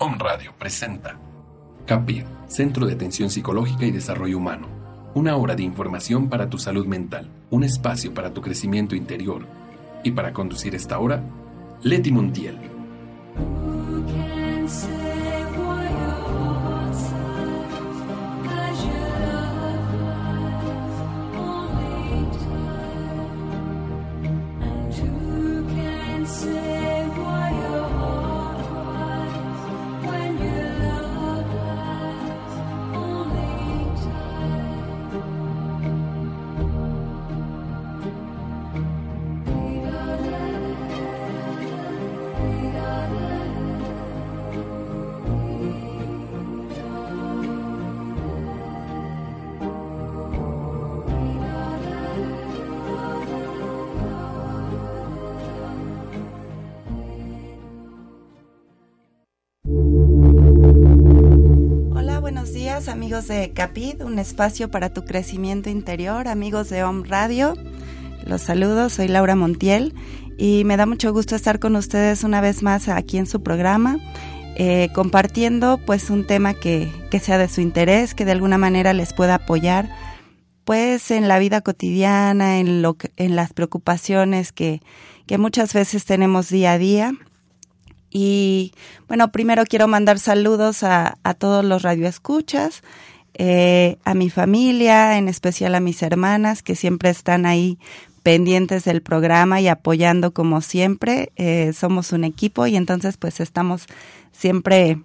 Om Radio presenta CAPID, Centro de Atención Psicológica y Desarrollo Humano. Una hora de información para tu salud mental, un espacio para tu crecimiento interior. Y para conducir esta hora, Leti Montiel. Espacio para tu crecimiento interior, amigos de Home Radio. Los saludo, soy Laura Montiel y me da mucho gusto estar con ustedes una vez más aquí en su programa, eh, compartiendo pues un tema que, que sea de su interés, que de alguna manera les pueda apoyar pues en la vida cotidiana, en, lo en las preocupaciones que, que muchas veces tenemos día a día. Y bueno, primero quiero mandar saludos a, a todos los radioescuchas, eh, a mi familia, en especial a mis hermanas que siempre están ahí pendientes del programa y apoyando como siempre. Eh, somos un equipo y entonces pues estamos siempre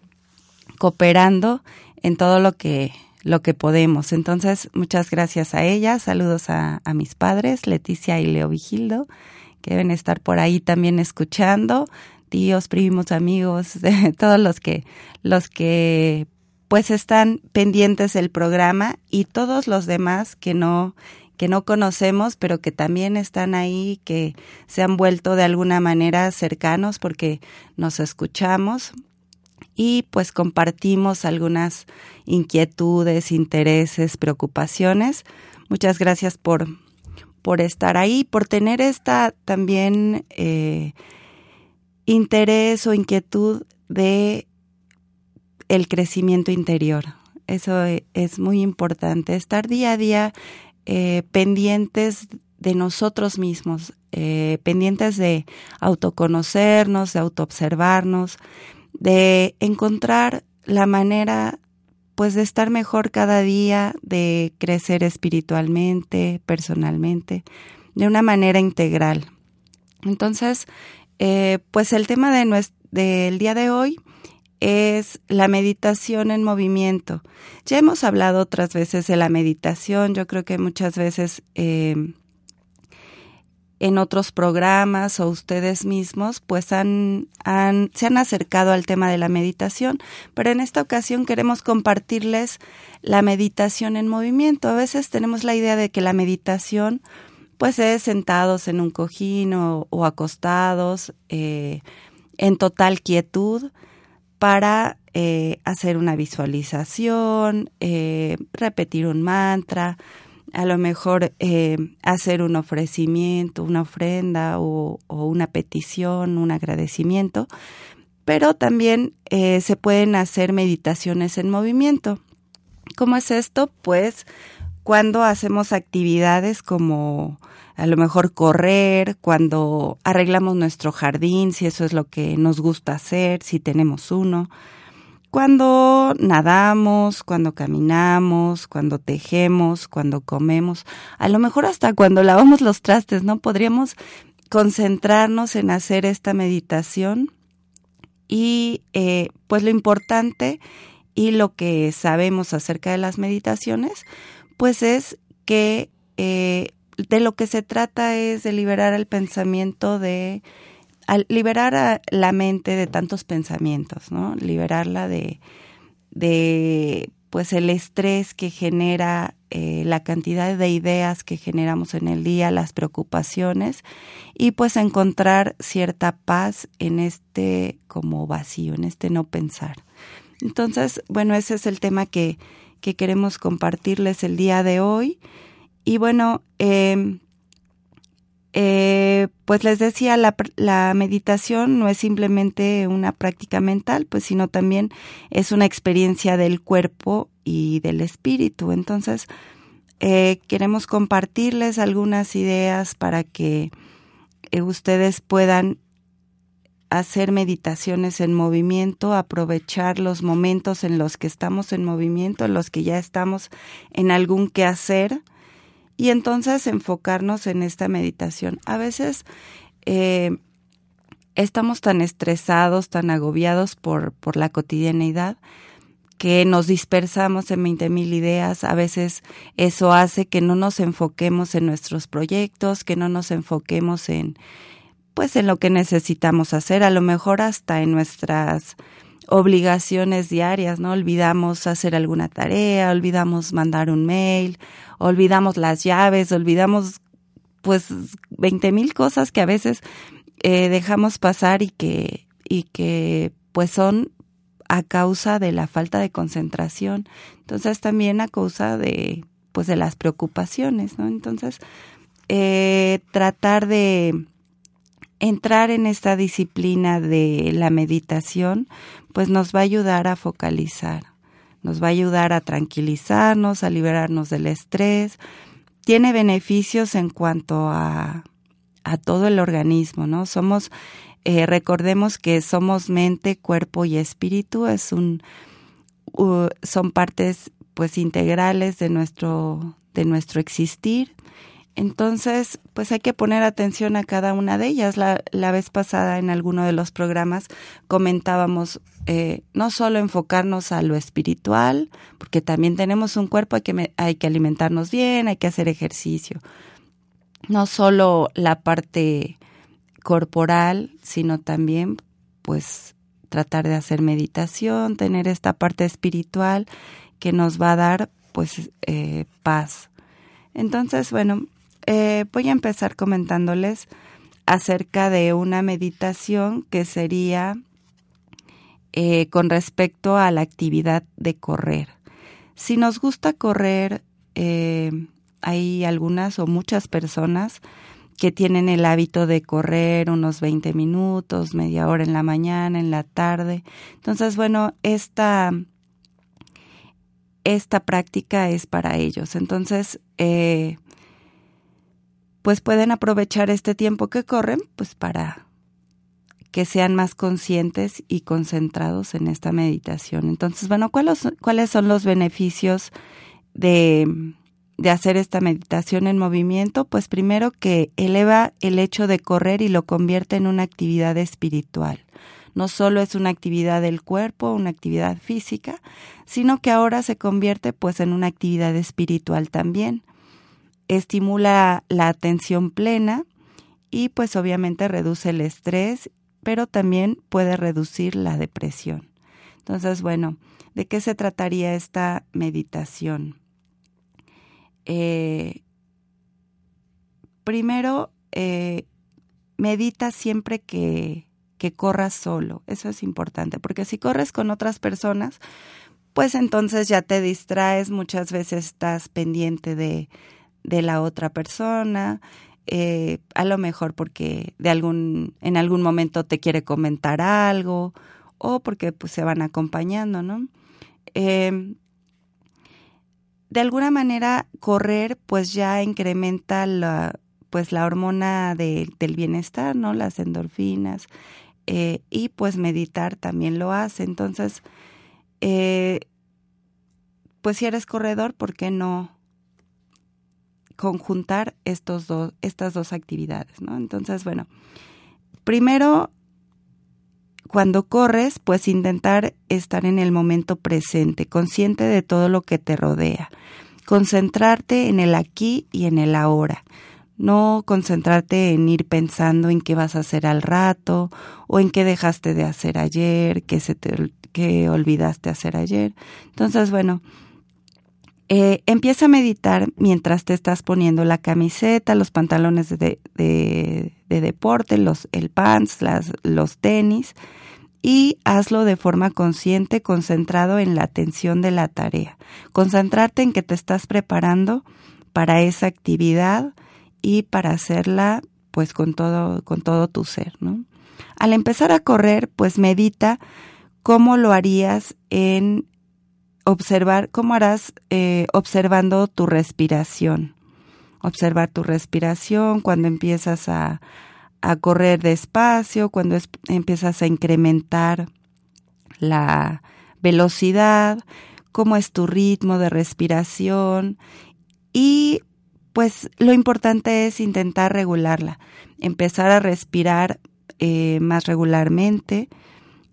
cooperando en todo lo que lo que podemos. Entonces, muchas gracias a ellas. Saludos a, a mis padres, Leticia y Leo Vigildo, que deben estar por ahí también escuchando tíos, primos, amigos, todos los que, los que pues están pendientes del programa y todos los demás que no, que no conocemos, pero que también están ahí, que se han vuelto de alguna manera cercanos porque nos escuchamos y pues compartimos algunas inquietudes, intereses, preocupaciones. Muchas gracias por, por estar ahí, por tener esta también eh, interés o inquietud de el crecimiento interior. Eso e, es muy importante, estar día a día eh, pendientes de nosotros mismos, eh, pendientes de autoconocernos, de autoobservarnos, de encontrar la manera pues de estar mejor cada día, de crecer espiritualmente, personalmente, de una manera integral. Entonces, eh, pues el tema de del día de hoy es la meditación en movimiento. Ya hemos hablado otras veces de la meditación, yo creo que muchas veces eh, en otros programas o ustedes mismos pues han, han, se han acercado al tema de la meditación, pero en esta ocasión queremos compartirles la meditación en movimiento. A veces tenemos la idea de que la meditación pues es sentados en un cojín o, acostados eh, en total quietud para eh, hacer una visualización, eh, repetir un mantra, a lo mejor hacer un ofrecimiento, una ofrenda o, una petición, un agradecimiento, pero también se pueden hacer meditaciones en movimiento. ¿Cómo es esto? Pues cuando hacemos actividades como a lo mejor correr, cuando arreglamos nuestro jardín, si eso es lo que nos gusta hacer, si tenemos uno, cuando nadamos, cuando caminamos, cuando tejemos, cuando comemos, a lo mejor hasta cuando lavamos los trastes, ¿no? Podríamos concentrarnos en hacer esta meditación y eh, pues lo importante y lo que sabemos acerca de las meditaciones, pues es que eh, de lo que se trata es de liberar el pensamiento de liberar a la mente de tantos pensamientos, ¿no? Liberarla de, de pues el estrés que genera eh, la cantidad de ideas que generamos en el día, las preocupaciones y pues encontrar cierta paz en este como vacío, en este no pensar. Entonces, bueno, ese es el tema que, que queremos compartirles el día de hoy. Y bueno, em, Eh, pues les decía, la, la, meditación no es simplemente una práctica mental, pues sino también es una experiencia del cuerpo y del espíritu. Entonces, eh, queremos compartirles algunas ideas para que eh, ustedes puedan hacer meditaciones en movimiento, aprovechar los momentos en los que estamos en movimiento, en los que ya estamos en algún quehacer y entonces enfocarnos en esta meditación. A veces eh, estamos tan estresados, tan agobiados por, por la cotidianeidad que nos dispersamos en 20 mil ideas. A veces eso hace que no nos enfoquemos en nuestros proyectos, que no nos enfoquemos en, pues, en lo que necesitamos hacer, a lo mejor hasta en nuestras obligaciones diarias, ¿no? Olvidamos hacer alguna tarea, olvidamos mandar un mail, olvidamos las llaves, olvidamos pues veinte mil cosas que a veces eh, dejamos pasar y que, y que pues son a causa de la falta de concentración. Entonces también a causa de pues de las preocupaciones, ¿no? Entonces, eh, tratar de entrar en esta disciplina de la meditación, pues nos va a ayudar a focalizar, nos va a ayudar a tranquilizarnos, a liberarnos del estrés. Tiene beneficios en cuanto a, a todo el organismo, ¿no? Somos, eh, recordemos que somos mente, cuerpo y espíritu, es un, son partes pues integrales de nuestro, de nuestro existir entonces, pues hay que poner atención a cada una de ellas. La, la vez pasada en alguno de los programas comentábamos eh, no solo enfocarnos a lo espiritual, porque también tenemos un cuerpo, hay que, hay que alimentarnos bien, hay que hacer ejercicio. No solo la parte corporal, sino también pues tratar de hacer meditación, tener esta parte espiritual que nos va a dar pues eh, paz. Entonces, bueno, eh, voy a empezar comentándoles acerca de una meditación que sería eh, con respecto a la actividad de correr. Si nos gusta correr, eh, hay algunas o muchas personas que tienen el hábito de correr unos 20 minutos, media hora en la mañana, en la tarde. Entonces, bueno, esta, esta práctica es para ellos. Entonces, eh, pues pueden aprovechar este tiempo que corren pues para que sean más conscientes y concentrados en esta meditación. Entonces, bueno, ¿cuáles, son los beneficios de, de hacer esta meditación en movimiento? Pues primero que eleva el hecho de correr y lo convierte en una actividad espiritual. No solo es una actividad del cuerpo, una actividad física, sino que ahora se convierte pues en una actividad espiritual también estimula la atención plena y pues obviamente reduce el estrés, pero también puede reducir la depresión. Entonces, bueno, ¿de qué se trataría esta meditación? Eh, primero, eh, medita siempre que, que corras solo. Eso es importante, porque si corres con otras personas, pues entonces ya te distraes, muchas veces estás pendiente de, de la otra persona, eh, a lo mejor porque de algún, en algún momento te quiere comentar algo o porque pues se van acompañando, ¿no? Em, de alguna manera correr pues ya incrementa la, pues la hormona de, del bienestar, ¿no? Las endorfinas eh, y pues meditar también lo hace. Entonces, eh, pues si eres corredor, ¿por qué no conjuntar estos dos, estas dos actividades, ¿no? Entonces, bueno, primero, cuando corres, pues intentar estar en el momento presente, consciente de todo lo que te rodea, concentrarte en el aquí y en el ahora. No concentrarte en ir pensando en qué vas a hacer al rato o en qué dejaste de hacer ayer, qué se te qué olvidaste hacer ayer. Entonces, bueno, eh, empieza a meditar mientras te estás poniendo la camiseta, los pantalones de, de, deporte, los, el pants, los tenis y hazlo de forma consciente, concentrado en la atención de la tarea. Concentrarte en que te estás preparando para esa actividad y para hacerla pues con todo, con todo tu ser, ¿no? Al empezar a correr, pues medita cómo lo harías en observar, cómo harás eh, observando tu respiración. Observar tu respiración cuando empiezas a, a correr despacio, cuando empiezas a incrementar la velocidad, cómo es tu ritmo de respiración y pues lo importante es intentar regularla, empezar a respirar eh, más regularmente,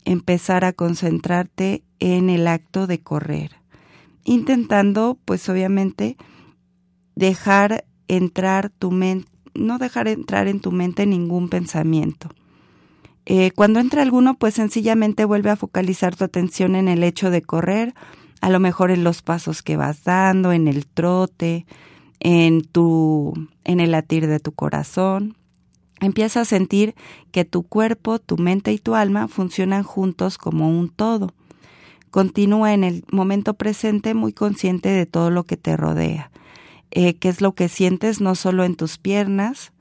empezar a concentrarte en el acto de correr, intentando pues obviamente dejar entrar tu mente, no dejar entrar en tu mente ningún pensamiento. Eh, cuando entra alguno, pues sencillamente vuelve a focalizar tu atención en el hecho de correr, a lo mejor en los pasos que vas dando, en el trote, en tu, en el latir de tu corazón. Empieza a sentir que tu cuerpo, tu mente y tu alma funcionan juntos como un todo. Continúa en el momento presente muy consciente de todo lo que te rodea. Eh, qué es lo que sientes no solo en tus piernas,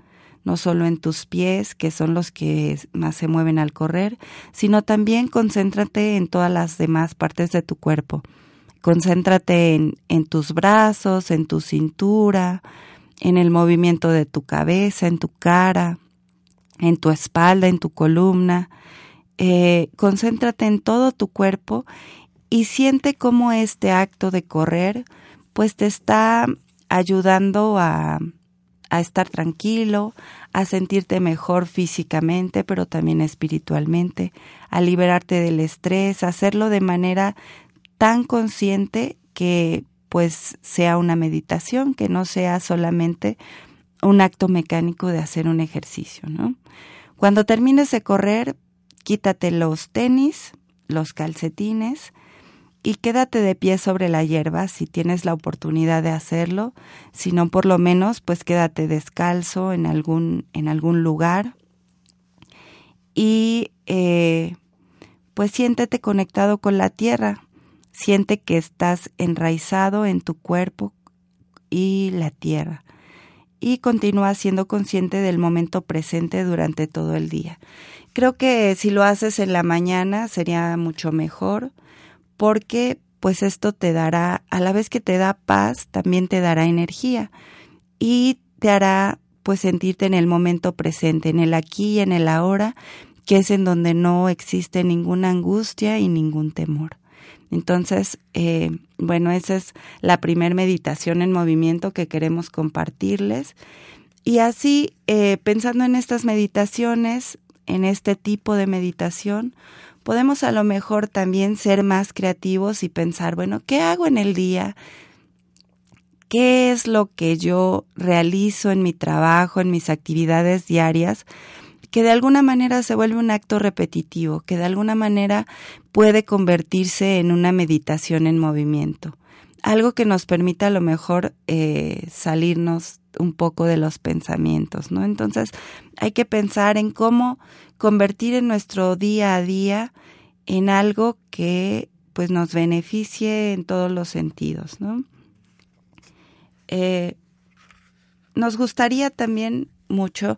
no solo en tus pies, que son los que más se mueven al correr, sino también concéntrate en todas las demás partes de tu cuerpo. Concéntrate en, tus brazos, en tu cintura, en el movimiento de tu cabeza, en tu cara, en tu espalda, en tu columna. Eh, concéntrate en todo tu cuerpo y siente cómo este acto de correr pues te está ayudando a, estar tranquilo, a sentirte mejor físicamente, pero también espiritualmente, a liberarte del estrés, a hacerlo de manera tan consciente que pues sea una meditación, que no sea solamente un acto mecánico de hacer un ejercicio, ¿no? Cuando termines de correr, quítate los tenis, los calcetines y quédate de pie sobre la hierba si tienes la oportunidad de hacerlo, si no por lo menos pues quédate descalzo en algún, en algún lugar. Y eh, pues siéntete conectado con la tierra, siente que estás enraizado en tu cuerpo y la tierra. Y continúa siendo consciente del momento presente durante todo el día. Creo que si lo haces en la mañana sería mucho mejor porque pues esto te dará, a la vez que te da paz, también te dará energía y te hará pues sentirte en el momento presente, en el aquí y en el ahora, que es en donde no existe ninguna angustia y ningún temor. Entonces, eh, bueno, esa es la primer meditación en movimiento que queremos compartirles. Y así, eh, pensando en estas meditaciones, en este tipo de meditación, podemos a lo mejor también ser más creativos y pensar, bueno, ¿qué hago en el día? ¿Qué es lo que yo realizo en mi trabajo, en mis actividades diarias? que de alguna manera se vuelve un acto repetitivo, que de alguna manera puede convertirse en una meditación en movimiento, algo que nos permita a lo mejor eh, salirnos un poco de los pensamientos, ¿no? Entonces hay que pensar en cómo convertir en nuestro día a día en algo que pues nos beneficie en todos los sentidos, ¿no? Eh, nos gustaría también mucho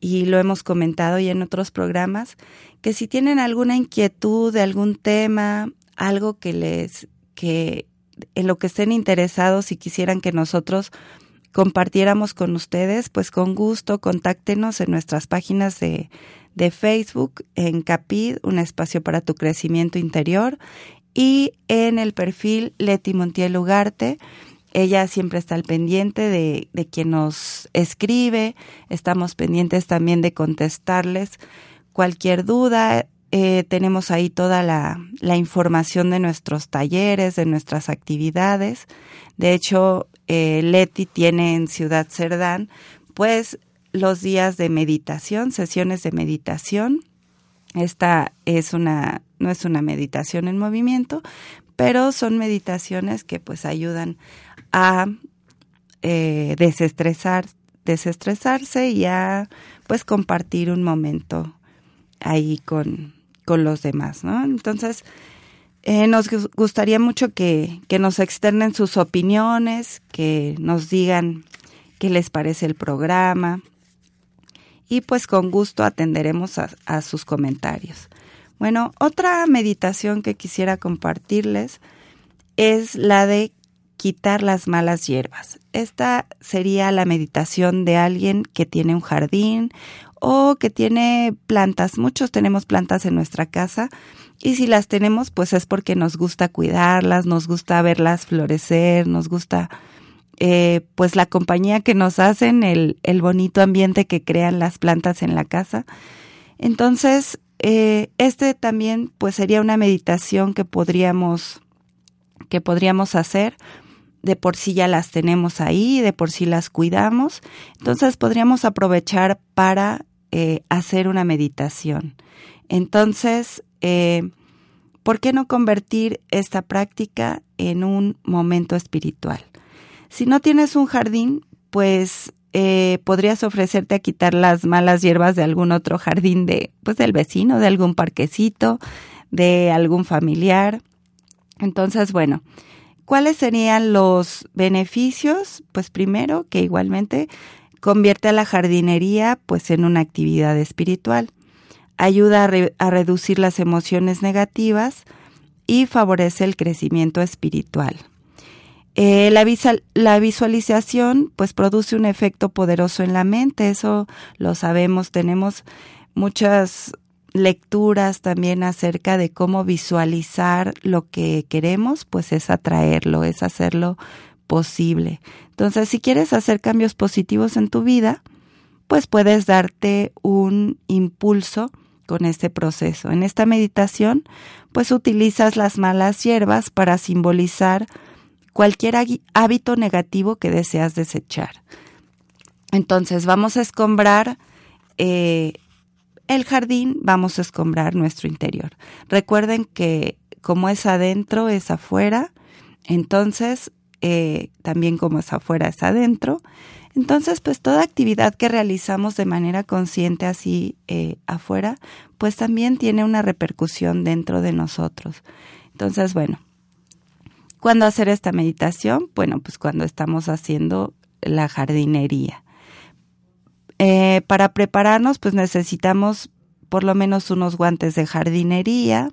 y lo hemos comentado ya en otros programas, que si tienen alguna inquietud de algún tema, algo que les, que en lo que estén interesados y quisieran que nosotros compartiéramos con ustedes, pues con gusto contáctenos en nuestras páginas de, de Facebook, en Capid, un espacio para tu crecimiento interior, y en el perfil Leti Montiel Ugarte ella siempre está al pendiente de, de quien nos escribe, estamos pendientes también de contestarles cualquier duda. Eh, tenemos ahí toda la, la, información de nuestros talleres, de nuestras actividades. De hecho, eh, Leti tiene en Ciudad Cerdán, pues, los días de meditación, sesiones de meditación. Esta es una, no es una meditación en movimiento, pero son meditaciones que pues ayudan a eh, desestresar, desestresarse y a pues compartir un momento ahí con, con los demás, ¿no? Entonces, eh, nos gustaría mucho que, que nos externen sus opiniones, que nos digan qué les parece el programa y pues con gusto atenderemos a, sus comentarios. Bueno, otra meditación que quisiera compartirles es la de quitar las malas hierbas. Esta sería la meditación de alguien que tiene un jardín o que tiene plantas. Muchos tenemos plantas en nuestra casa y si las tenemos pues es porque nos gusta cuidarlas, nos gusta verlas florecer, nos gusta eh, pues la compañía que nos hacen, el, bonito ambiente que crean las plantas en la casa. Entonces, eh, este también pues sería una meditación que podríamos, que podríamos hacer. De por sí ya las tenemos ahí, de por sí las cuidamos. Entonces podríamos aprovechar para eh, hacer una meditación. Entonces, ¿por qué no convertir esta práctica en un momento espiritual? Si no tienes un jardín, pues eh, podrías ofrecerte a quitar las malas hierbas de algún otro jardín de, pues del vecino, de algún parquecito, de algún familiar. Entonces, bueno, ¿cuáles serían los beneficios? Pues primero, que igualmente convierte a la jardinería pues en una actividad espiritual. Ayuda a, a reducir las emociones negativas y favorece el crecimiento espiritual. Eh, la, la, visualización pues produce un efecto poderoso en la mente, eso lo sabemos, tenemos muchas lecturas también acerca de cómo visualizar lo que queremos, pues es atraerlo, es hacerlo posible. Entonces, si quieres hacer cambios positivos en tu vida, pues puedes darte un impulso con este proceso. En esta meditación, pues utilizas las malas hierbas para simbolizar cualquier hábito negativo que deseas desechar. Entonces vamos a escombrar eh, el jardín, vamos a escombrar nuestro interior. Recuerden que como es adentro, es afuera, entonces eh, también como es afuera, es adentro. Entonces, pues toda actividad que realizamos de manera consciente así eh, afuera, pues también tiene una repercusión dentro de nosotros. Entonces, bueno, ¿Cuándo hacer esta meditación? Bueno, pues cuando estamos haciendo la jardinería. Eh, para prepararnos, pues necesitamos por lo menos unos guantes de jardinería,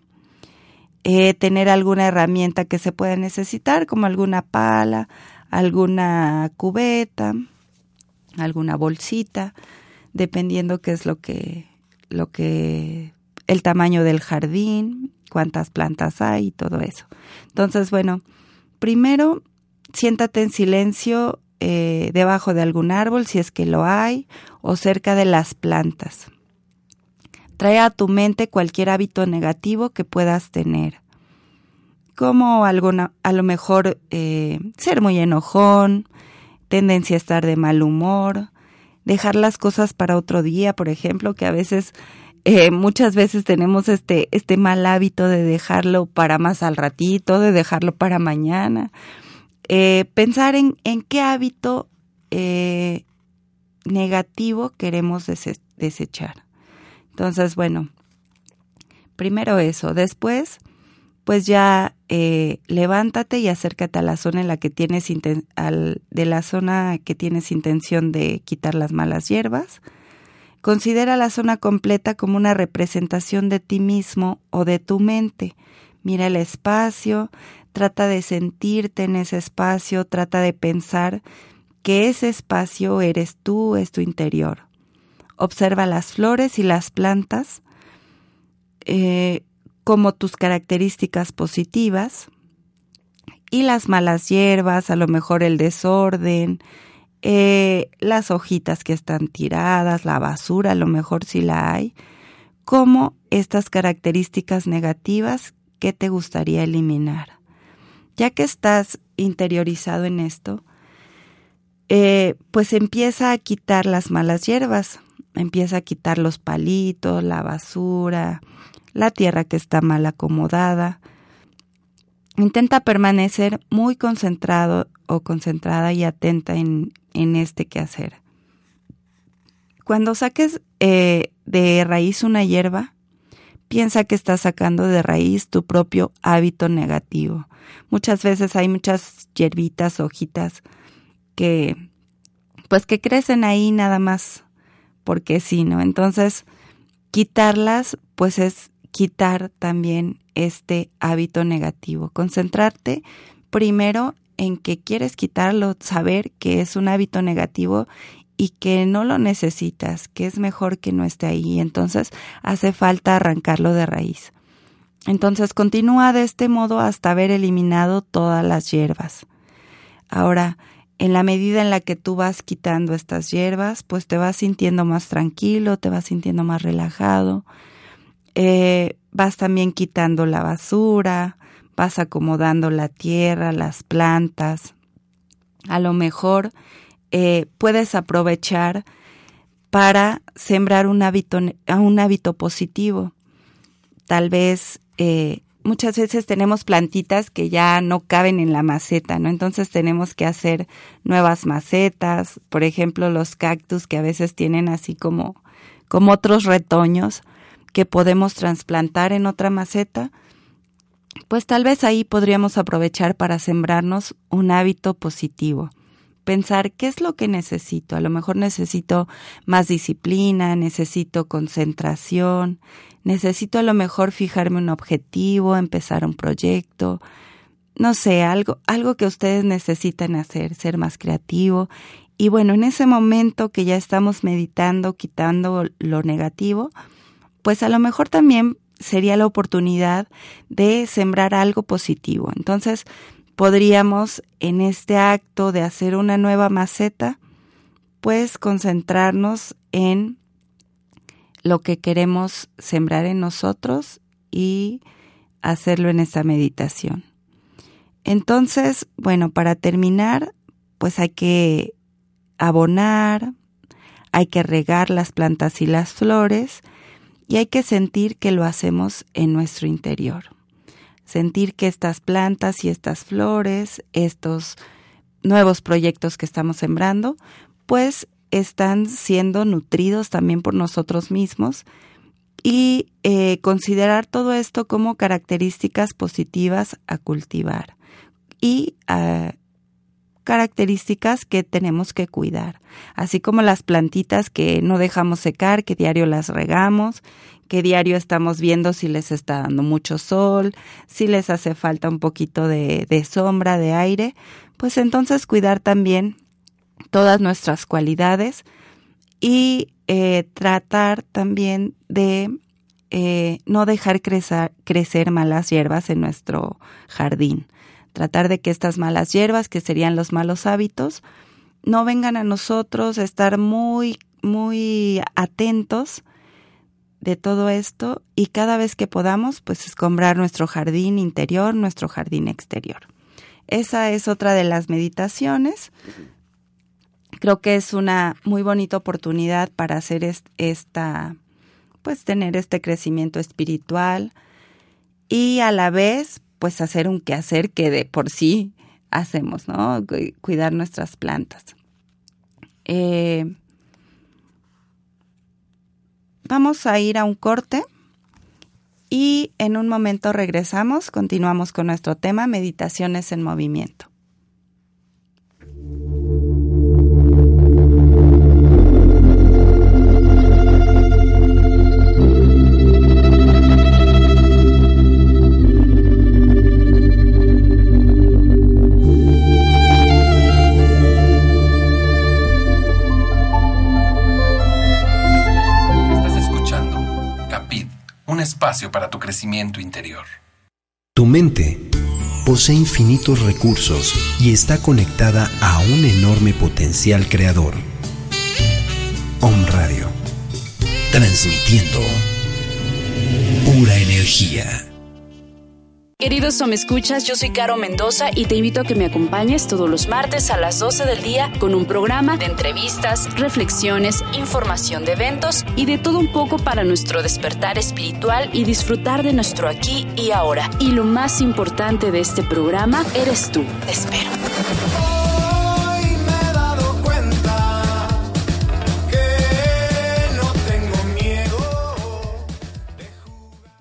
eh, tener alguna herramienta que se pueda necesitar, como alguna pala, alguna cubeta, alguna bolsita, dependiendo qué es lo que, lo que, el tamaño del jardín, cuántas plantas hay y todo eso. Entonces, bueno, primero siéntate en silencio eh, debajo de algún árbol, si es que lo hay, o cerca de las plantas. Trae a tu mente cualquier hábito negativo que puedas tener, como alguna, a lo mejor eh, ser muy enojón, tendencia a estar de mal humor, dejar las cosas para otro día, por ejemplo, que a veces eh, muchas veces tenemos este, este mal hábito de dejarlo para más al ratito, de dejarlo para mañana. Eh, pensar en, en, qué hábito eh, negativo queremos desechar. Entonces, bueno, primero eso. Después, pues ya levántate y acércate a la zona en la que tienes al, de la zona que tienes intención de quitar las malas hierbas Considera la zona completa como una representación de ti mismo o de tu mente. Mira el espacio, trata de sentirte en ese espacio, trata de pensar que ese espacio eres tú, es tu interior. Observa las flores y las plantas eh, como tus características positivas y las malas hierbas, a lo mejor el desorden, eh, las hojitas que están tiradas, la basura, a lo mejor si la hay, como estas características negativas que te gustaría eliminar. Ya que estás interiorizado en esto, eh, pues empieza a quitar las malas hierbas, empieza a quitar los palitos, la basura, la tierra que está mal acomodada. Intenta permanecer muy concentrado o concentrada y atenta en, en este quehacer. Cuando saques eh, de raíz una hierba, piensa que estás sacando de raíz tu propio hábito negativo. Muchas veces hay muchas hierbitas, hojitas que pues que crecen ahí nada más porque sí, ¿no? Entonces, quitarlas, pues es quitar también este hábito negativo. Concentrarte primero en que quieres quitarlo, saber que es un hábito negativo y que no lo necesitas, que es mejor que no esté ahí. Entonces hace falta arrancarlo de raíz. Entonces continúa de este modo hasta haber eliminado todas las hierbas. Ahora, en la medida en la que tú vas quitando estas hierbas, pues te vas sintiendo más tranquilo, te vas sintiendo más relajado, eh, vas también quitando la basura, vas acomodando la tierra, las plantas. A lo mejor eh, puedes aprovechar para sembrar un hábito, un hábito positivo. Tal vez eh, muchas veces tenemos plantitas que ya no caben en la maceta, ¿no? Entonces tenemos que hacer nuevas macetas, por ejemplo, los cactus que a veces tienen así como, como otros retoños que podemos trasplantar en otra maceta, pues tal vez ahí podríamos aprovechar para sembrarnos un hábito positivo. Pensar qué es lo que necesito. A lo mejor necesito más disciplina, necesito concentración, necesito a lo mejor fijarme un objetivo, empezar un proyecto, no sé, algo, algo que ustedes necesitan hacer, ser más creativo. Y bueno, en ese momento que ya estamos meditando, quitando lo negativo, pues a lo mejor también sería la oportunidad de sembrar algo positivo. Entonces, podríamos en este acto de hacer una nueva maceta, pues concentrarnos en lo que queremos sembrar en nosotros y hacerlo en esa meditación. Entonces, bueno, para terminar, pues hay que abonar, hay que regar las plantas y las flores y hay que sentir que lo hacemos en nuestro interior. Sentir que estas plantas y estas flores, estos nuevos proyectos que estamos sembrando, pues están siendo nutridos también por nosotros mismos y eh, considerar todo esto como características positivas a cultivar y a características que tenemos que cuidar, así como las plantitas que no dejamos secar, que diario las regamos, que diario estamos viendo si les está dando mucho sol, si les hace falta un poquito de, sombra, de aire, pues entonces cuidar también todas nuestras cualidades y eh, tratar también de eh, no dejar crecer malas hierbas en nuestro jardín. Tratar de que estas malas hierbas, que serían los malos hábitos, no vengan a nosotros, estar muy, muy atentos de todo esto y cada vez que podamos, pues escombrar nuestro jardín interior, nuestro jardín exterior. Esa es otra de las meditaciones creo que es una muy bonita oportunidad para hacer esta, pues tener este crecimiento espiritual y a la vez, pues hacer un quehacer que de por sí hacemos, ¿no? Cuidar nuestras plantas. Eh, vamos a ir a un corte y en un momento regresamos, continuamos con nuestro tema, meditaciones en movimiento. Espacio para tu crecimiento interior. Tu mente posee infinitos recursos y está conectada a un enorme potencial creador. Om Radio, transmitiendo pura energía. Queridos Escuchas, yo soy Caro Mendoza y te invito a que me acompañes todos los martes a las 12 del día con un programa de entrevistas, reflexiones, información de eventos y de todo un poco para nuestro despertar espiritual y disfrutar de nuestro aquí y ahora. Y lo más importante de este programa eres tú. Te espero.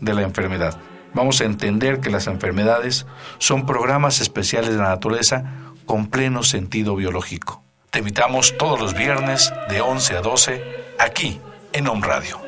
de la enfermedad. Vamos a entender que las enfermedades son programas especiales de la naturaleza con pleno sentido biológico. Te invitamos todos los viernes de 11 a 12 aquí en Home Radio.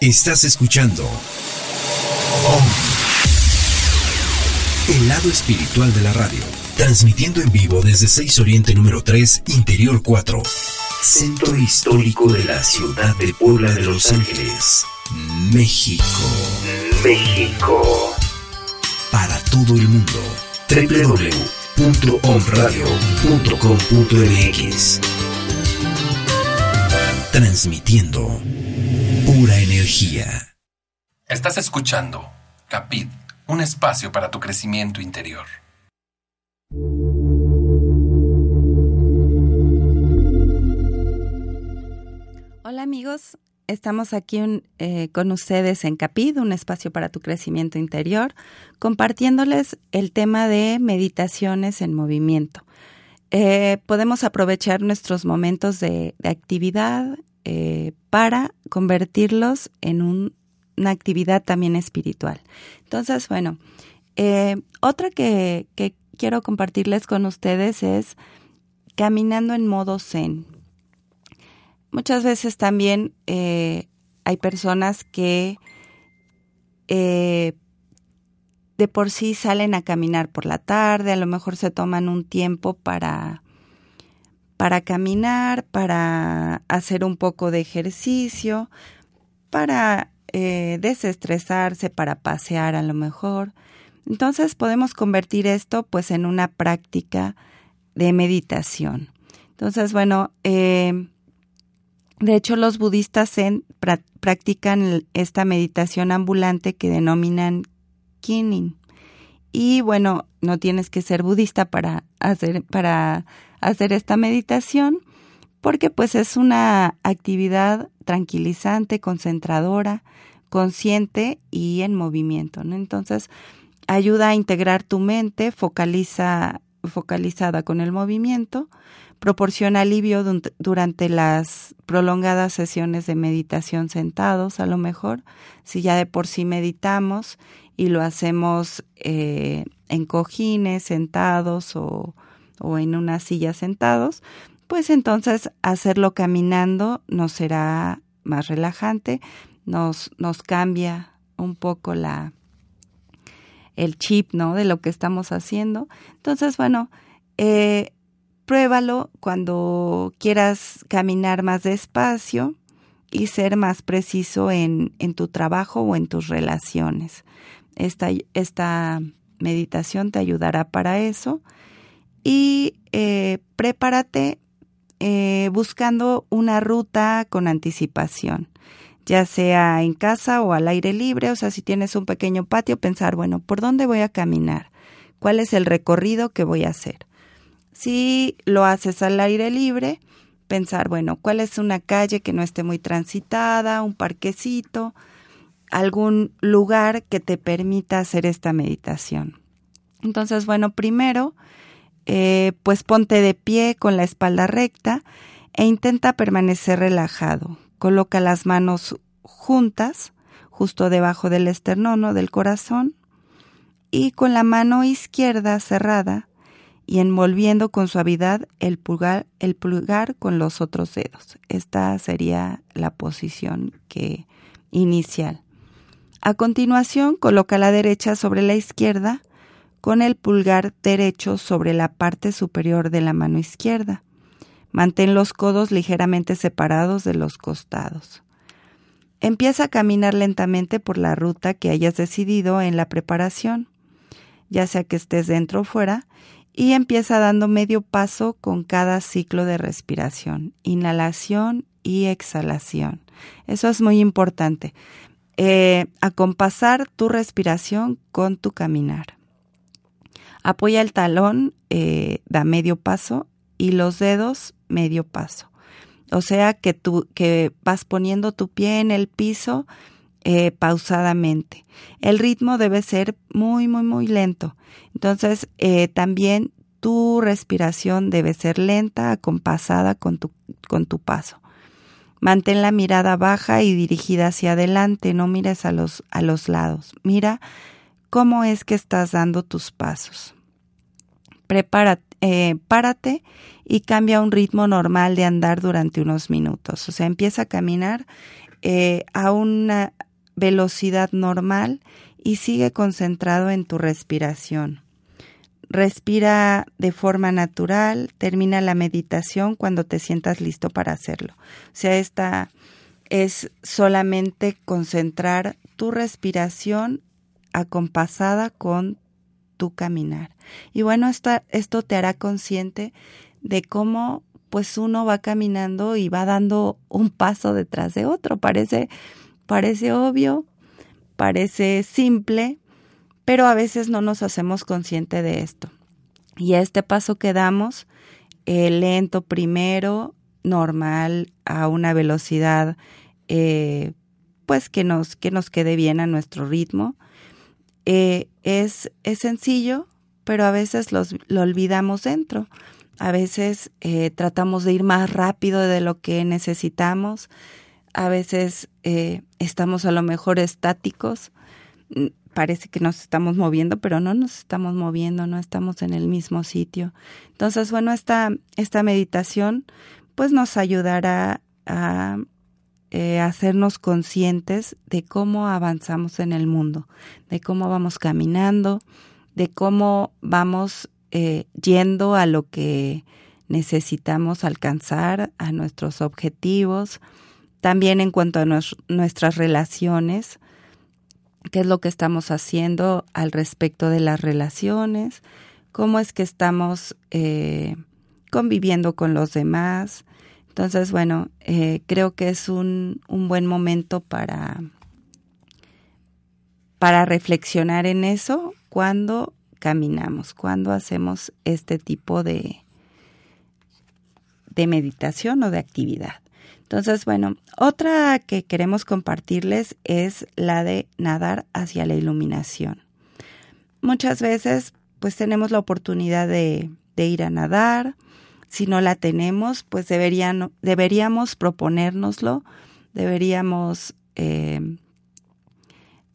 Estás escuchando El lado espiritual de la radio, transmitiendo en vivo desde 6 Oriente número 3, Interior 4, Centro Histórico de la Ciudad de Puebla de Los Ángeles, México. México. Para todo el mundo. www.omradio.com.mx Transmitiendo pura energía. Estás escuchando Capid, un espacio para tu crecimiento interior. Hola amigos, estamos aquí eh, con ustedes en Capid, un espacio para tu crecimiento interior, compartiéndoles el tema de meditaciones en movimiento. Eh, podemos aprovechar nuestros momentos de actividad eh, para convertirlos en una actividad también espiritual. Entonces, bueno, eh, otra que, quiero compartirles con ustedes es caminando en modo zen. Muchas veces también eh, hay personas que de por sí salen a caminar por la tarde, a lo mejor se toman un tiempo para para caminar, para hacer un poco de ejercicio, para eh, desestresarse, para pasear a lo mejor. Entonces podemos convertir esto pues en una práctica de meditación. Entonces, bueno, eh, de hecho los budistas practican esta meditación ambulante que denominan kinin. Y bueno, no tienes que ser budista para hacer, para hacer esta meditación porque pues es una actividad tranquilizante, concentradora, consciente y en movimiento, ¿no? Entonces, ayuda a integrar tu mente, focaliza, focalizada con el movimiento, proporciona alivio durante las prolongadas sesiones de meditación sentados, a lo mejor, si ya de por sí meditamos y lo hacemos eh, en cojines, sentados o, o en una silla sentados, pues entonces hacerlo caminando nos será más relajante, nos, nos cambia un poco la el chip, ¿no? De lo que estamos haciendo. Entonces, bueno, eh, pruébalo cuando quieras caminar más despacio y ser más preciso en, en tu trabajo o en tus relaciones. Esta, esta meditación te ayudará para eso y eh, prepárate eh, buscando una ruta con anticipación, ya sea en casa o al aire libre, o sea, si tienes un pequeño patio, pensar, bueno, ¿por dónde voy a caminar? ¿Cuál es el recorrido que voy a hacer? Si lo haces al aire libre, pensar, bueno, ¿cuál es una calle que no esté muy transitada, un parquecito, algún lugar que te permita hacer esta meditación? Entonces, bueno, primero eh, pues ponte de pie con la espalda recta e intenta permanecer relajado. Coloca las manos juntas, justo debajo del esternón o del corazón. y con la mano izquierda cerrada y envolviendo con suavidad el pulgar, el pulgar con los otros dedos. Esta sería la posición que inicial. A continuación, coloca la derecha sobre la izquierda con el pulgar derecho sobre la parte superior de la mano izquierda. Mantén los codos ligeramente separados de los costados. Empieza a caminar lentamente por la ruta que hayas decidido en la preparación, ya sea que estés dentro o fuera, y empieza dando medio paso con cada ciclo de respiración, inhalación y exhalación. Eso es muy importante. Eh, acompasar tu respiración con tu caminar. Apoya el talón, eh, da medio paso y los dedos medio paso. O sea que tú que vas poniendo tu pie en el piso eh, pausadamente. El ritmo debe ser muy, muy, muy lento. Entonces, eh, también tu respiración debe ser lenta, acompasada con tu, con tu paso. Mantén la mirada baja y dirigida hacia adelante, no mires a los, a los lados. Mira cómo es que estás dando tus pasos. Prepárate, eh, párate y cambia un ritmo normal de andar durante unos minutos. O sea, empieza a caminar eh, a una velocidad normal y sigue concentrado en tu respiración. Respira de forma natural, termina la meditación cuando te sientas listo para hacerlo. O sea, esta es solamente concentrar tu respiración acompasada con tu caminar. Y bueno, esto, esto te hará consciente de cómo pues uno va caminando y va dando un paso detrás de otro. Parece, parece obvio, parece simple, pero a veces no nos hacemos consciente de esto. Y este paso que damos, lento primero, normal, a una velocidad eh, pues que nos, que nos quede bien a nuestro ritmo, eh, es, es sencillo, pero a veces los, lo olvidamos dentro. A veces eh, tratamos de ir más rápido de lo que necesitamos. A veces estamos a lo mejor estáticos. Parece que nos estamos moviendo, pero no nos estamos moviendo, no estamos en el mismo sitio. Entonces, bueno, esta, esta meditación pues nos ayudará a eh, hacernos conscientes de cómo avanzamos en el mundo, de cómo vamos caminando, de cómo vamos eh, yendo a lo que necesitamos alcanzar, a nuestros objetivos, también en cuanto a nuestras relaciones, qué es lo que estamos haciendo al respecto de las relaciones, cómo es que estamos eh, conviviendo con los demás, entonces, bueno, eh, creo que es un, un buen momento para, para reflexionar en eso cuando caminamos, cuando hacemos este tipo de, de meditación o de actividad. Entonces, bueno, otra que queremos compartirles es la de nadar hacia la iluminación. Muchas veces, pues tenemos la oportunidad de, ir a nadar, si no la tenemos, pues deberían, deberíamos proponérnoslo, deberíamos, eh,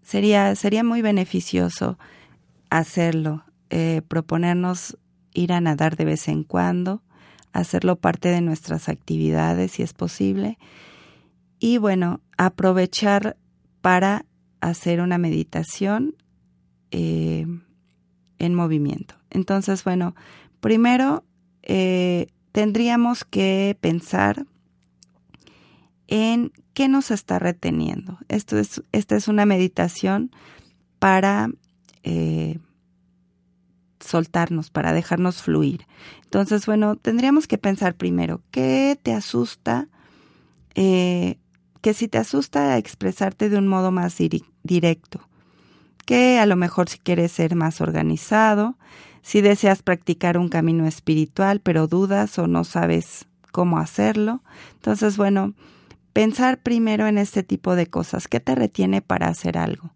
sería, sería muy beneficioso hacerlo, eh, proponernos ir a nadar de vez en cuando, hacerlo parte de nuestras actividades si es posible y bueno, aprovechar para hacer una meditación eh, en movimiento. Entonces, bueno, primero eh, tendríamos que pensar en qué nos está reteniendo. Esto es, esta es una meditación para eh, soltarnos, para dejarnos fluir. Entonces, bueno, tendríamos que pensar primero, ¿qué te asusta? Eh, que si te asusta expresarte de un modo más directo, que a lo mejor si quieres ser más organizado, si deseas practicar un camino espiritual, pero dudas o no sabes cómo hacerlo. Entonces, bueno, pensar primero en este tipo de cosas. ¿Qué te retiene para hacer algo?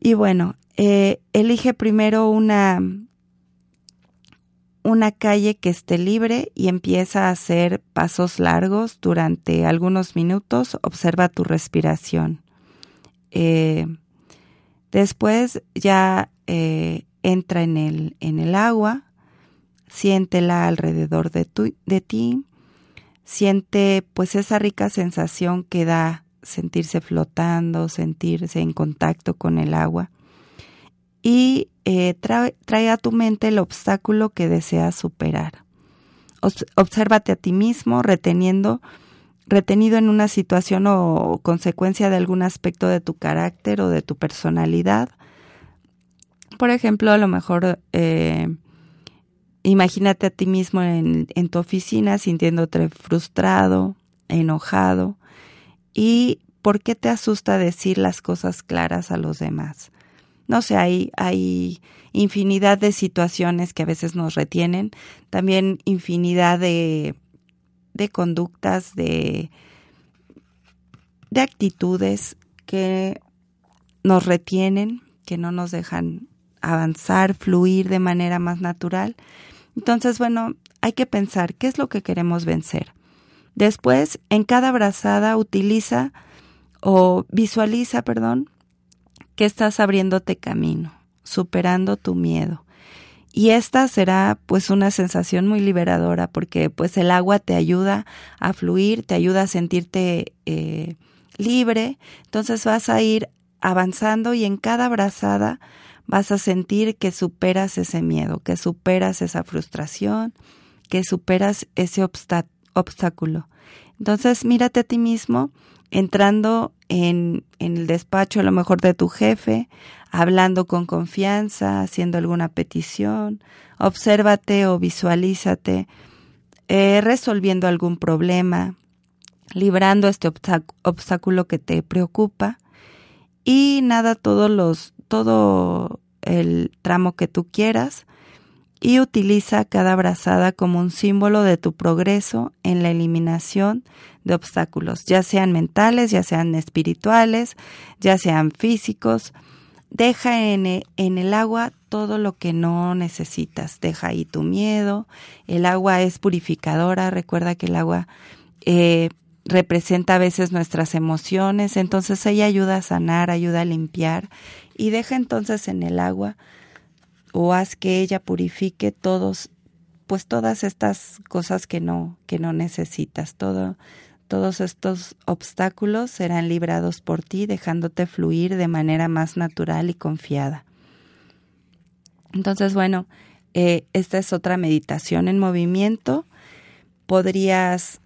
Y bueno, eh, elige primero una, una calle que esté libre y empieza a hacer pasos largos durante algunos minutos. Observa tu respiración. Eh, Después ya eh, entra en el, en el agua, siéntela alrededor de, tu, de ti, siente pues esa rica sensación que da sentirse flotando, sentirse en contacto con el agua y eh, trae, a tu mente el obstáculo que deseas superar. obsérvate a ti mismo reteniendo, retenido en una situación o consecuencia de algún aspecto de tu carácter o de tu personalidad. Por ejemplo, a lo mejor eh, imagínate a ti mismo en, en tu oficina sintiéndote frustrado, enojado y por qué te asusta decir las cosas claras a los demás no sé, hay, hay infinidad de situaciones que a veces nos retienen, también infinidad de, de conductas, de, de actitudes que nos retienen, que no nos dejan avanzar, fluir de manera más natural. Entonces, bueno, hay que pensar qué es lo que queremos vencer. Después, en cada abrazada utiliza o visualiza, perdón, que estás abriéndote camino, superando tu miedo. Y esta será pues una sensación muy liberadora porque pues el agua te ayuda a fluir, te ayuda a sentirte eh, libre. Entonces vas a ir avanzando y en cada abrazada vas a sentir que superas ese miedo, que superas esa frustración, que superas ese obstáculo. Entonces mírate a ti mismo entrando en, el despacho a lo mejor de tu jefe, hablando con confianza, haciendo alguna petición, obsérvate o visualízate, eh, resolviendo algún problema, librando este obstáculo que te preocupa. Y nada todos los todo el tramo que tú quieras y utiliza cada abrazada como un símbolo de tu progreso en la eliminación de obstáculos, ya sean mentales, ya sean espirituales, ya sean físicos. Deja en, en el agua todo lo que no necesitas. Deja ahí tu miedo. El agua es purificadora. Recuerda que el agua eh, representa a veces nuestras emociones. Entonces ella ayuda a sanar, ayuda a limpiar. Y deja entonces en el agua o haz que ella purifique todos pues todas estas cosas que no que no necesitas. Todo todos estos obstáculos serán librados por ti dejándote fluir de manera más natural y confiada. Entonces bueno eh, esta es otra meditación en movimiento. Podrías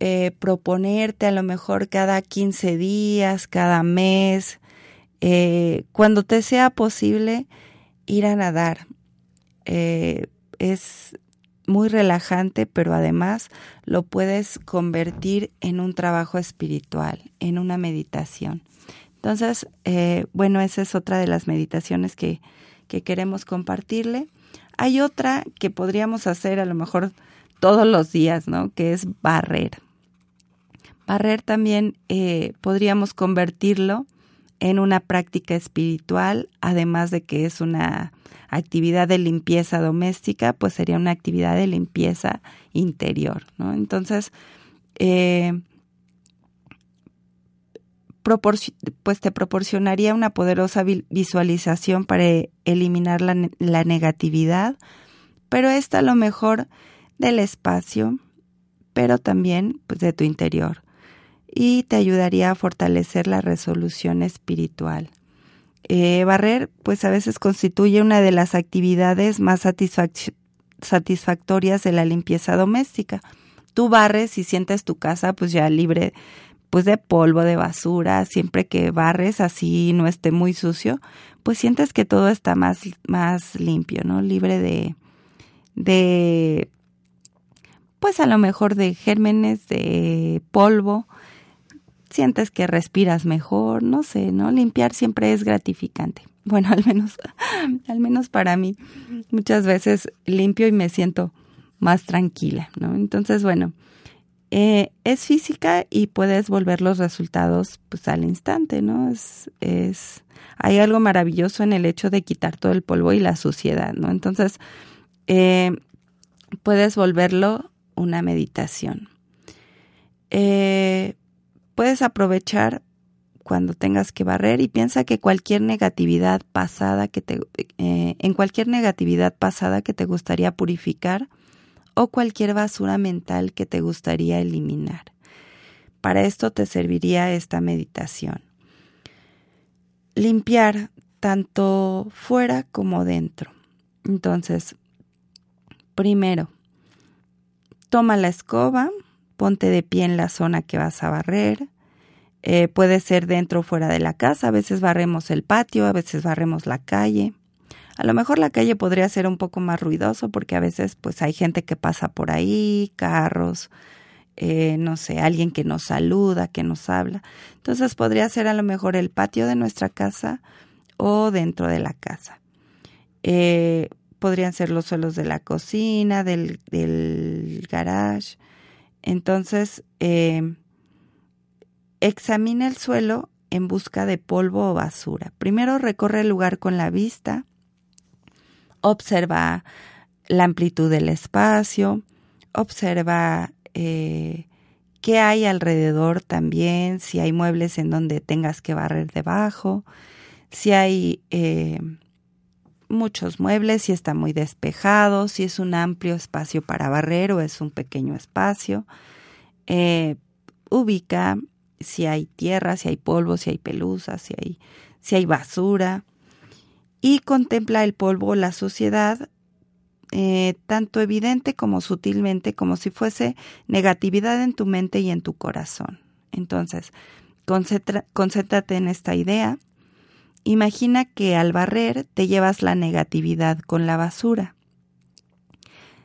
eh, proponerte a lo mejor cada 15 días cada mes eh, cuando te sea posible ir a nadar. Eh, es muy relajante, pero además lo puedes convertir en un trabajo espiritual, en una meditación. Entonces, eh, bueno, esa es otra de las meditaciones que, que queremos compartirle. Hay otra que podríamos hacer a lo mejor todos los días, ¿no? Que es barrer. Barrer también eh, podríamos convertirlo en una práctica espiritual, además de que es una actividad de limpieza doméstica, pues sería una actividad de limpieza interior, ¿no? Entonces, eh, pues te proporcionaría una poderosa visualización para eliminar la, negatividad, pero esta a lo mejor del espacio, pero también pues de tu interior y te ayudaría a fortalecer la resolución espiritual. Eh, barrer, pues a veces constituye una de las actividades más satisfactorias de la limpieza doméstica. Tú barres y sientes tu casa pues ya libre pues de polvo, de basura, siempre que barres así no esté muy sucio, pues sientes que todo está más, más limpio, ¿no? Libre de, de, pues a lo mejor de gérmenes, de polvo, sientes que respiras mejor, no sé, ¿no? Limpiar siempre es gratificante. Bueno, al menos, al menos para mí, muchas veces limpio y me siento más tranquila, ¿no? Entonces, bueno, eh, es física y puedes volver los resultados pues al instante, ¿no? Es, es, hay algo maravilloso en el hecho de quitar todo el polvo y la suciedad, ¿no? Entonces, eh, puedes volverlo una meditación. Eh, puedes aprovechar cuando tengas que barrer y piensa que cualquier negatividad pasada que te eh, en cualquier negatividad pasada que te gustaría purificar o cualquier basura mental que te gustaría eliminar. Para esto te serviría esta meditación. Limpiar tanto fuera como dentro. Entonces, primero, toma la escoba, ponte de pie en la zona que vas a barrer. Eh, puede ser dentro o fuera de la casa, a veces barremos el patio, a veces barremos la calle. A lo mejor la calle podría ser un poco más ruidoso porque a veces pues hay gente que pasa por ahí, carros, eh, no sé, alguien que nos saluda, que nos habla. Entonces podría ser a lo mejor el patio de nuestra casa o dentro de la casa. Eh, podrían ser los suelos de la cocina, del, del garage. Entonces, eh, examina el suelo en busca de polvo o basura. Primero recorre el lugar con la vista, observa la amplitud del espacio, observa eh, qué hay alrededor también, si hay muebles en donde tengas que barrer debajo, si hay eh, muchos muebles, si está muy despejado, si es un amplio espacio para barrer o es un pequeño espacio. Eh, ubica si hay tierra, si hay polvo, si hay pelusa, si hay, si hay basura. Y contempla el polvo, la suciedad, eh, tanto evidente como sutilmente, como si fuese negatividad en tu mente y en tu corazón. Entonces, concéntrate en esta idea. Imagina que al barrer te llevas la negatividad con la basura.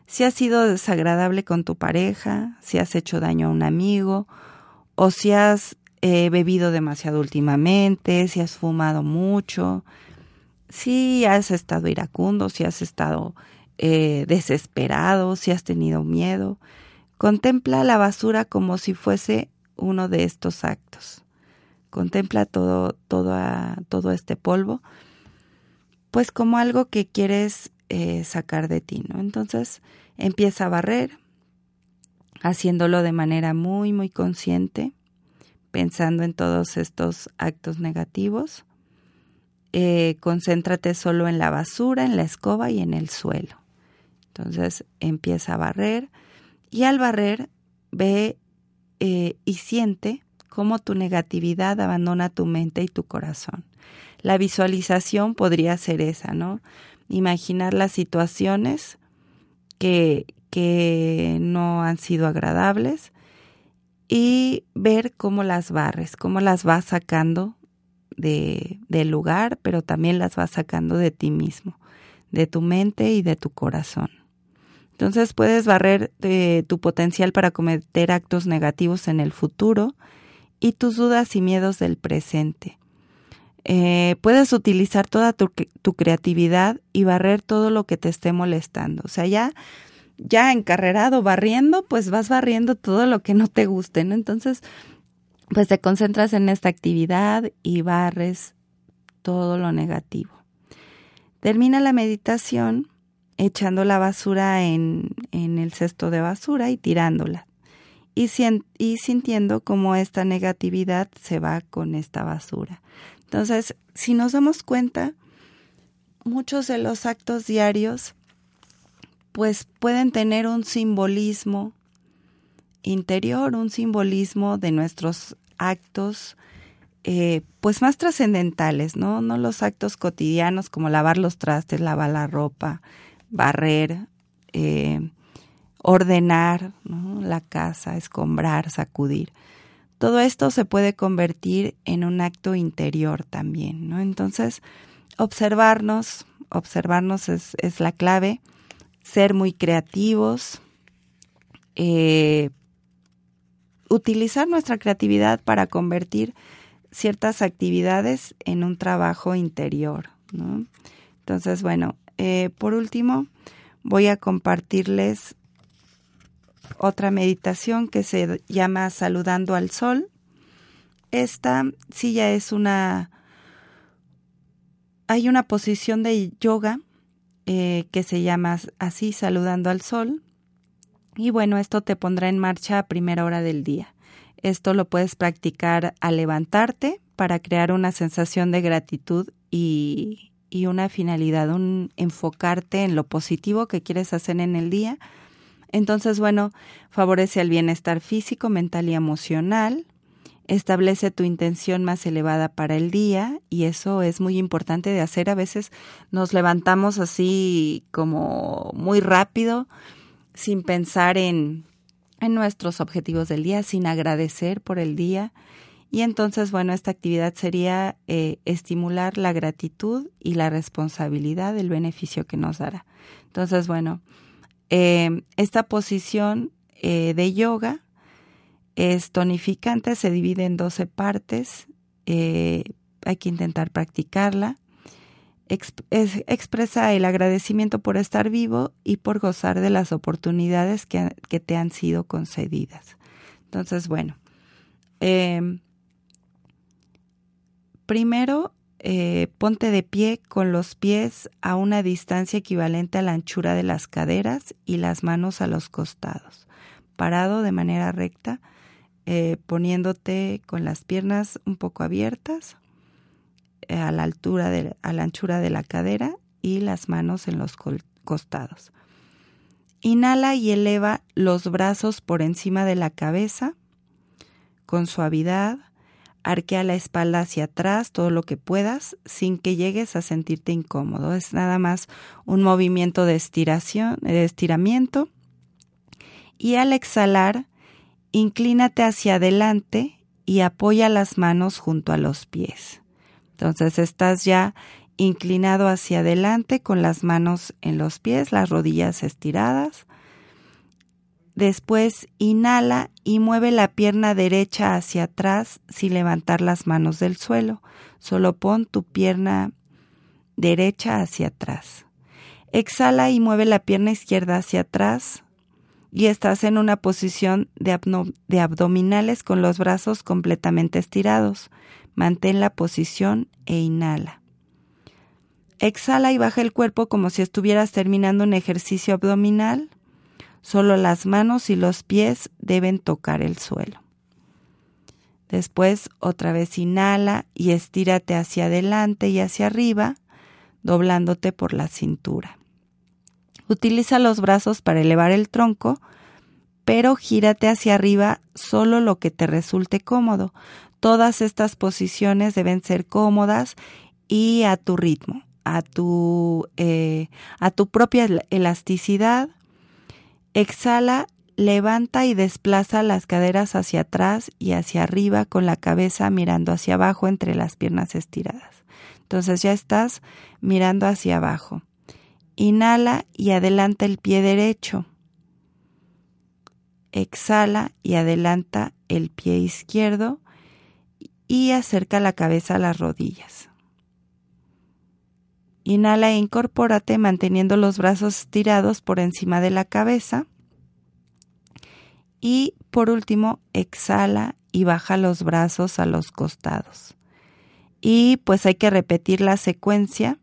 Si has sido desagradable con tu pareja, si has hecho daño a un amigo, o si has eh, bebido demasiado últimamente, si has fumado mucho, si has estado iracundo, si has estado eh, desesperado, si has tenido miedo. Contempla la basura como si fuese uno de estos actos. Contempla todo, todo, todo este polvo, pues como algo que quieres eh, sacar de ti, ¿no? Entonces empieza a barrer, haciéndolo de manera muy, muy consciente, pensando en todos estos actos negativos. Eh, concéntrate solo en la basura, en la escoba y en el suelo. Entonces empieza a barrer y al barrer ve eh, y siente cómo tu negatividad abandona tu mente y tu corazón. La visualización podría ser esa, ¿no? Imaginar las situaciones que, que no han sido agradables y ver cómo las barres, cómo las vas sacando de, del lugar, pero también las vas sacando de ti mismo, de tu mente y de tu corazón. Entonces puedes barrer de tu potencial para cometer actos negativos en el futuro y tus dudas y miedos del presente. Eh, puedes utilizar toda tu, creatividad y barrer todo lo que te esté molestando. O sea, ya, ya encarrerado barriendo, pues vas barriendo todo lo que no te guste, ¿no? Entonces, pues te concentras en esta actividad y barres todo lo negativo. Termina la meditación echando la basura en, en el cesto de basura y tirándola. Y, sintiendo cómo esta negatividad se va con esta basura. Entonces, si nos damos cuenta, muchos de los actos diarios pues pueden tener un simbolismo interior, un simbolismo de nuestros actos eh, pues más trascendentales, ¿no? No los actos cotidianos como lavar los trastes, lavar la ropa, barrer, eh, ordenar la casa, escombrar, sacudir. Todo esto se puede convertir en un acto interior también. Entonces, observarnos, observarnos es, la clave, ser muy creativos, eh, utilizar nuestra creatividad para convertir ciertas actividades en un trabajo interior. Entonces, bueno, eh, por último, voy a compartirles otra meditación que se llama Saludando al Sol. Esta sí ya es una... Hay una posición de yoga eh, que se llama así, Saludando al Sol. Y bueno, esto te pondrá en marcha a primera hora del día. Esto lo puedes practicar al levantarte, para crear una sensación de gratitud y, y una finalidad, un enfocarte en lo positivo que quieres hacer en el día. Entonces, bueno, favorece el bienestar físico, mental y emocional, establece tu intención más elevada para el día y eso es muy importante de hacer. A veces nos levantamos así como muy rápido, sin pensar en, en nuestros objetivos del día, sin agradecer por el día. Y entonces, bueno, esta actividad sería eh, estimular la gratitud y la responsabilidad del beneficio que nos dará. Entonces, bueno, eh, esta posición eh, de yoga es tonificante, se divide en 12 partes, hay que intentar practicarla. expresa el agradecimiento por estar vivo y por gozar de las oportunidades que, que te han sido concedidas. Entonces, bueno, Primero, eh, ponte de pie con los pies a una distancia equivalente a la anchura de las caderas y las manos a los costados. Parado de manera recta, eh, poniéndote con las piernas un poco abiertas eh, a la altura de, a la anchura de la cadera y las manos en los costados. Inhala y eleva los brazos por encima de la cabeza con suavidad arquea la espalda hacia atrás todo lo que puedas sin que llegues a sentirte incómodo. Es nada más un movimiento de estiración, de estiramiento. Y al exhalar, inclínate hacia adelante y apoya las manos junto a los pies. Entonces estás ya inclinado hacia adelante con las manos en los pies, las rodillas estiradas. Después inhala y mueve la pierna derecha hacia atrás sin levantar las manos del suelo. Solo pon tu pierna derecha hacia atrás. Exhala y mueve la pierna izquierda hacia atrás y estás en una posición de, abdominales con los brazos completamente estirados. Mantén la posición e inhala. Exhala y baja el cuerpo como si estuvieras terminando un ejercicio abdominal. Solo las manos y los pies deben tocar el suelo. Después otra vez inhala y estírate hacia adelante y hacia arriba, doblándote por la cintura. Utiliza los brazos para elevar el tronco, pero gírate hacia arriba solo lo que te resulte cómodo. Todas estas posiciones deben ser cómodas y a tu ritmo, a tu, eh, a tu propia elasticidad Exhala, levanta y desplaza las caderas hacia atrás y hacia arriba con la cabeza mirando hacia abajo entre las piernas estiradas. Entonces ya estás mirando hacia abajo. Inhala y adelanta el pie derecho. Exhala y adelanta el pie izquierdo y acerca la cabeza a las rodillas. Inhala e incorpórate manteniendo los brazos estirados por encima de la cabeza. Y por último, exhala y baja los brazos a los costados. Y pues hay que repetir la secuencia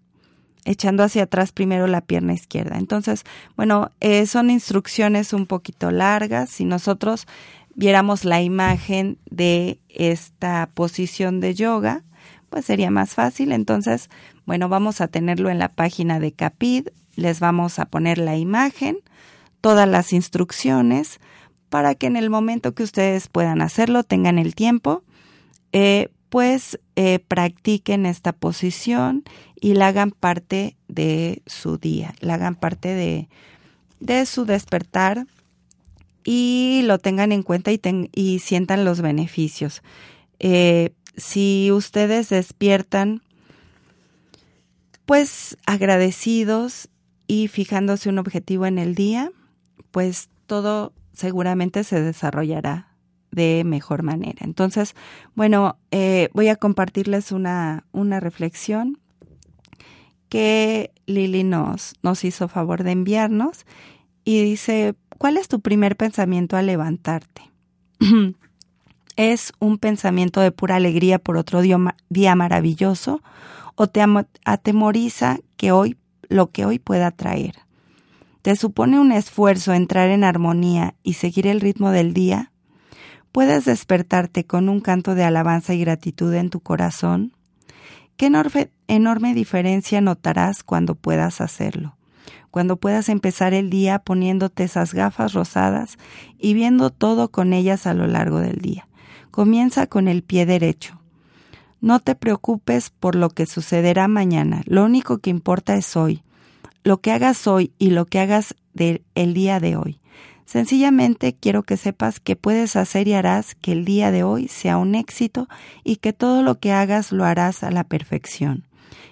echando hacia atrás primero la pierna izquierda. Entonces, bueno, eh, son instrucciones un poquito largas. Si nosotros viéramos la imagen de esta posición de yoga, pues sería más fácil. Entonces, bueno, vamos a tenerlo en la página de Capid, les vamos a poner la imagen, todas las instrucciones, para que en el momento que ustedes puedan hacerlo, tengan el tiempo, eh, pues eh, practiquen esta posición y la hagan parte de su día, la hagan parte de, de su despertar y lo tengan en cuenta y, sientan los beneficios. Eh, si ustedes despiertan pues agradecidos y fijándose un objetivo en el día, pues todo seguramente se desarrollará de mejor manera. Entonces, bueno, eh, voy a compartirles una, una reflexión que Lili nos, nos hizo favor de enviarnos y dice, ¿cuál es tu primer pensamiento al levantarte? ¿Es un pensamiento de pura alegría por otro día maravilloso o te atemoriza que hoy lo que hoy pueda traer? ¿Te supone un esfuerzo entrar en armonía y seguir el ritmo del día? ¿Puedes despertarte con un canto de alabanza y gratitud en tu corazón? ¿Qué enorme, enorme diferencia notarás cuando puedas hacerlo? Cuando puedas empezar el día poniéndote esas gafas rosadas y viendo todo con ellas a lo largo del día. Comienza con el pie derecho. No te preocupes por lo que sucederá mañana, lo único que importa es hoy, lo que hagas hoy y lo que hagas del día de hoy. Sencillamente quiero que sepas que puedes hacer y harás que el día de hoy sea un éxito y que todo lo que hagas lo harás a la perfección,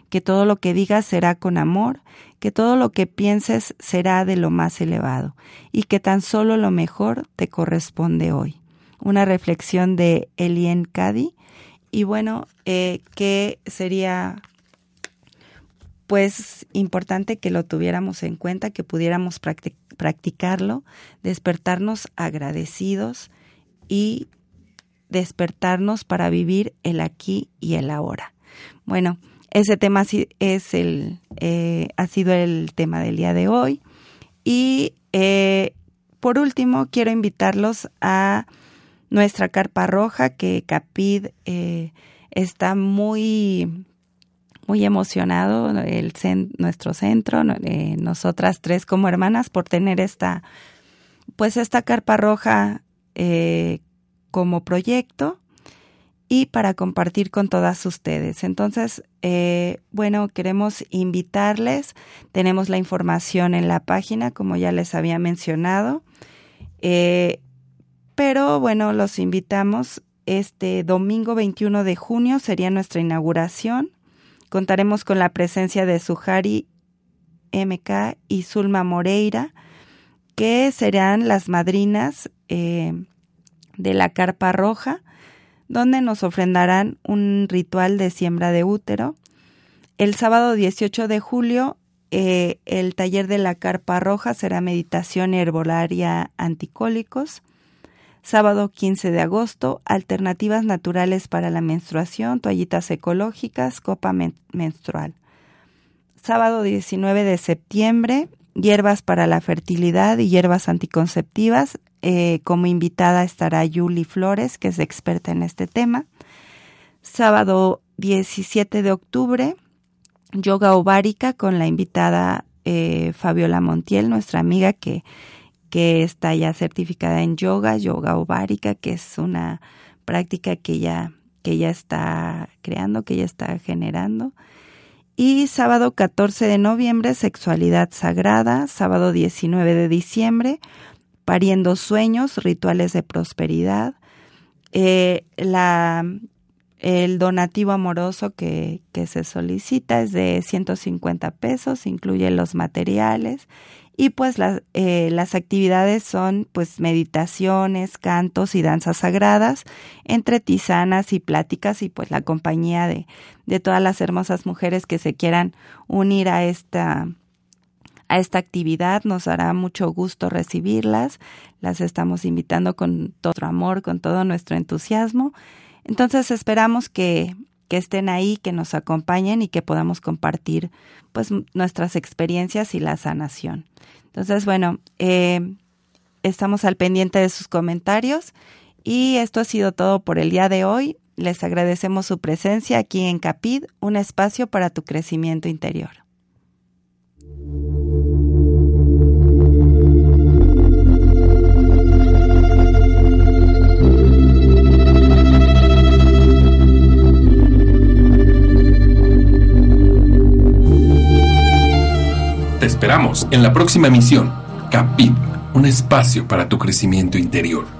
que todo lo que digas será con amor, que todo lo que pienses será de lo más elevado y que tan solo lo mejor te corresponde hoy. Una reflexión de Elien Cady y bueno, eh, que sería pues importante que lo tuviéramos en cuenta, que pudiéramos practicarlo, despertarnos agradecidos y despertarnos para vivir el aquí y el ahora. Bueno, ese tema es el, eh, ha sido el tema del día de hoy. Y eh, por último, quiero invitarlos a nuestra carpa roja, que Capid eh, está muy muy emocionado el nuestro centro, eh, nosotras tres como hermanas por tener esta, pues esta carpa roja eh, como proyecto y para compartir con todas ustedes. Entonces, eh, bueno, queremos invitarles, tenemos la información en la página, como ya les había mencionado, pero bueno, los invitamos. Este domingo 21 de junio sería nuestra inauguración Contaremos con la presencia de Sujari MK y Zulma Moreira, que serán las madrinas eh, de la carpa roja, donde nos ofrendarán un ritual de siembra de útero. El sábado 18 de julio, eh, el taller de la carpa roja será meditación herbolaria anticólicos. Sábado 15 de agosto, alternativas naturales para la menstruación, toallitas ecológicas, copa menstrual. Sábado 19 de septiembre, hierbas para la fertilidad y hierbas anticonceptivas. Eh, como invitada estará Yuli Flores, que es experta en este tema. Sábado 17 de octubre, yoga ovárica con la invitada eh, Fabiola Montiel, nuestra amiga que que está ya certificada en yoga, yoga ovárica, que es una práctica que ya, que ya está creando, que ya está generando. Y sábado 14 de noviembre, sexualidad sagrada, sábado 19 de diciembre, pariendo sueños, rituales de prosperidad. Eh, la, el donativo amoroso que, que se solicita es de 150 pesos, incluye los materiales y pues eh, las actividades son pues meditaciones, cantos y danzas sagradas, entre tisanas y pláticas y pues la compañía de, de todas las hermosas mujeres que se quieran unir a esta, a esta actividad. Nos hará mucho gusto recibirlas. Las estamos invitando con todo amor, con todo nuestro entusiasmo. Entonces esperamos que que estén ahí, que nos acompañen y que podamos compartir pues nuestras experiencias y la sanación. Entonces, bueno, eh, estamos al pendiente de sus comentarios y esto ha sido todo por el día de hoy. Les agradecemos su presencia aquí en Capid, un espacio para tu crecimiento interior. Esperamos en la próxima emisión. Capit, un espacio para tu crecimiento interior.